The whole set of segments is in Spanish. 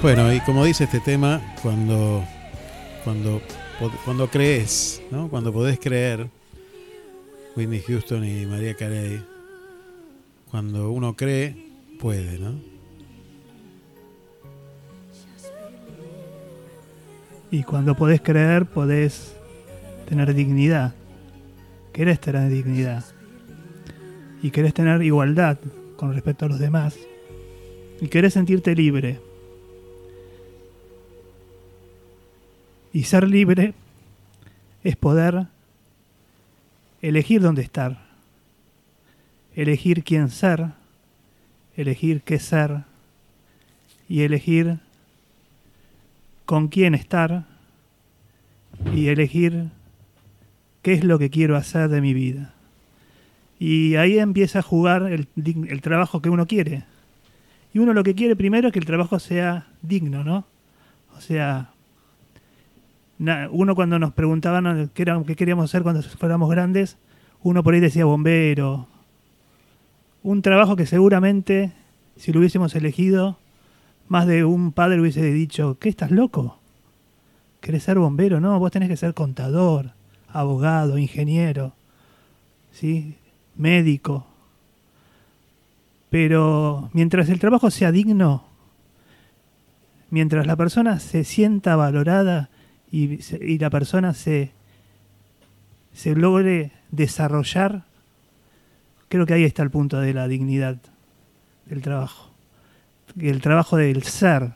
Bueno, y como dice este tema, cuando, cuando, cuando crees, ¿no? cuando podés creer, Whitney Houston y María Carey, cuando uno cree, puede, ¿no? Y cuando podés creer, podés tener dignidad. Querés tener dignidad. Y querés tener igualdad con respecto a los demás. Y querés sentirte libre. Y ser libre es poder elegir dónde estar, elegir quién ser, elegir qué ser y elegir con quién estar y elegir qué es lo que quiero hacer de mi vida. Y ahí empieza a jugar el, el trabajo que uno quiere. Y uno lo que quiere primero es que el trabajo sea digno, ¿no? O sea, uno cuando nos preguntaban qué, era, qué queríamos hacer cuando fuéramos grandes, uno por ahí decía bombero. Un trabajo que seguramente, si lo hubiésemos elegido, más de un padre hubiese dicho, ¿qué estás loco? ¿Querés ser bombero? No, vos tenés que ser contador, abogado, ingeniero, ¿sí? médico. Pero mientras el trabajo sea digno, mientras la persona se sienta valorada y, la persona se, se logre desarrollar, creo que ahí está el punto de la dignidad del trabajo. El trabajo del ser.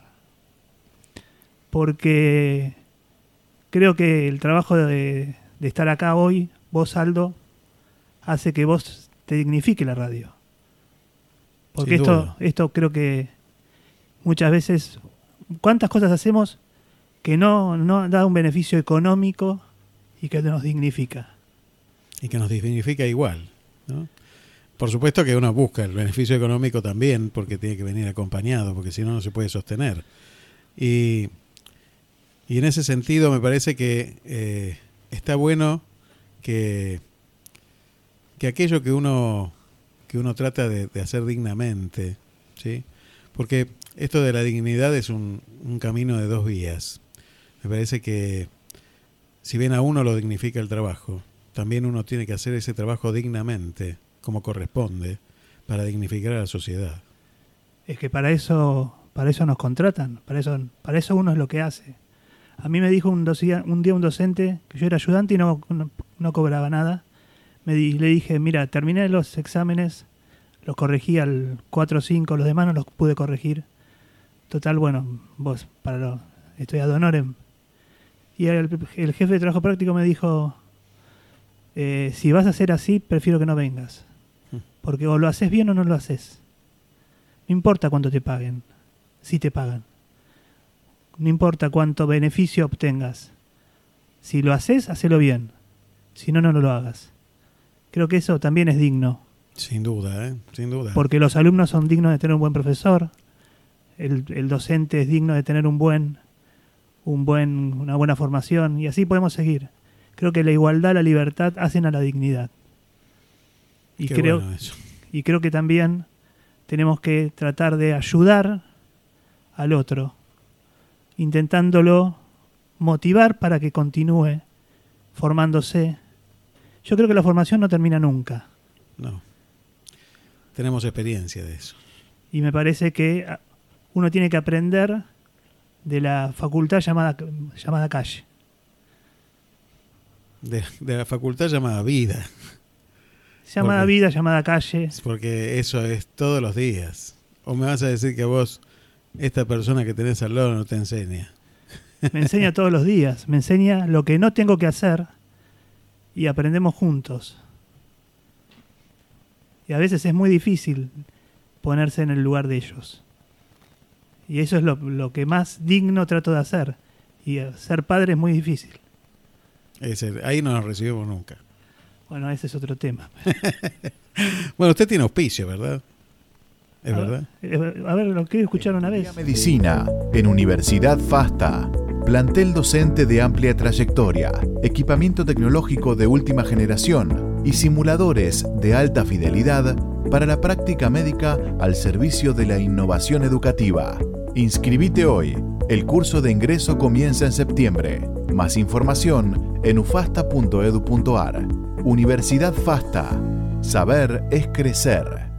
Porque creo que el trabajo de, estar acá hoy, vos Aldo, hace que vos te dignifique la radio. Porque esto, esto creo que muchas veces, ¿cuántas cosas hacemos que no, no da un beneficio económico y que nos dignifica. Y que nos dignifica igual. ¿no? Por supuesto que uno busca el beneficio económico también, porque tiene que venir acompañado, porque si no, no se puede sostener. Y, y en ese sentido me parece que eh, está bueno que, que aquello que uno, que uno trata de, de hacer dignamente, ¿sí? porque esto de la dignidad es un, un camino de dos vías. Me parece que si bien a uno lo dignifica el trabajo, también uno tiene que hacer ese trabajo dignamente, como corresponde, para dignificar a la sociedad. Es que para eso, para eso nos contratan, para eso, para eso uno es lo que hace. A mí me dijo un, un día un docente que yo era ayudante y no, no, cobraba nada. Me le dije, mira, terminé los exámenes, los corregí al 4 o 5, los demás no los pude corregir. Total, bueno, vos, para lo, estoy ad honorem, y el, jefe de trabajo práctico me dijo, eh, si vas a hacer así, prefiero que no vengas. Hmm. Porque o lo haces bien o no lo haces. No importa cuánto te paguen, si te pagan. No importa cuánto beneficio obtengas. Si lo haces, hacelo bien. Si no, no lo hagas. Creo que eso también es digno. Sin duda, ¿eh? Sin duda. Porque los alumnos son dignos de tener un buen profesor. El, el docente es digno de tener un buen un buen, una buena formación y así podemos seguir. Creo que la igualdad, la libertad hacen a la dignidad. Y creo, y creo que también tenemos que tratar de ayudar al otro, intentándolo motivar para que continúe formándose. Yo creo que la formación no termina nunca. No. Tenemos experiencia de eso. Y me parece que uno tiene que aprender de la facultad llamada, llamada calle. De, la facultad llamada vida. Llamada vida, llamada calle. Porque eso es todos los días. O me vas a decir que vos, esta persona que tenés al lado no te enseña. Me enseña todos los días. Me enseña lo que no tengo que hacer y aprendemos juntos. Y a veces es muy difícil ponerse en el lugar de ellos. Y eso es lo, que más digno trato de hacer. Y ser padre es muy difícil. ahí no nos recibimos nunca. Bueno, ese es otro tema. bueno, usted tiene auspicio, ¿verdad? ¿Es verdad? Eh, a ver, lo quiero escuchar una vez. Medicina en Universidad FASTA. Plantel docente de amplia trayectoria, equipamiento tecnológico de última generación y simuladores de alta fidelidad para la práctica médica al servicio de la innovación educativa. Inscribite hoy. El curso de ingreso comienza en septiembre. Más información en ufasta.edu.ar. Universidad FASTA. Saber es crecer.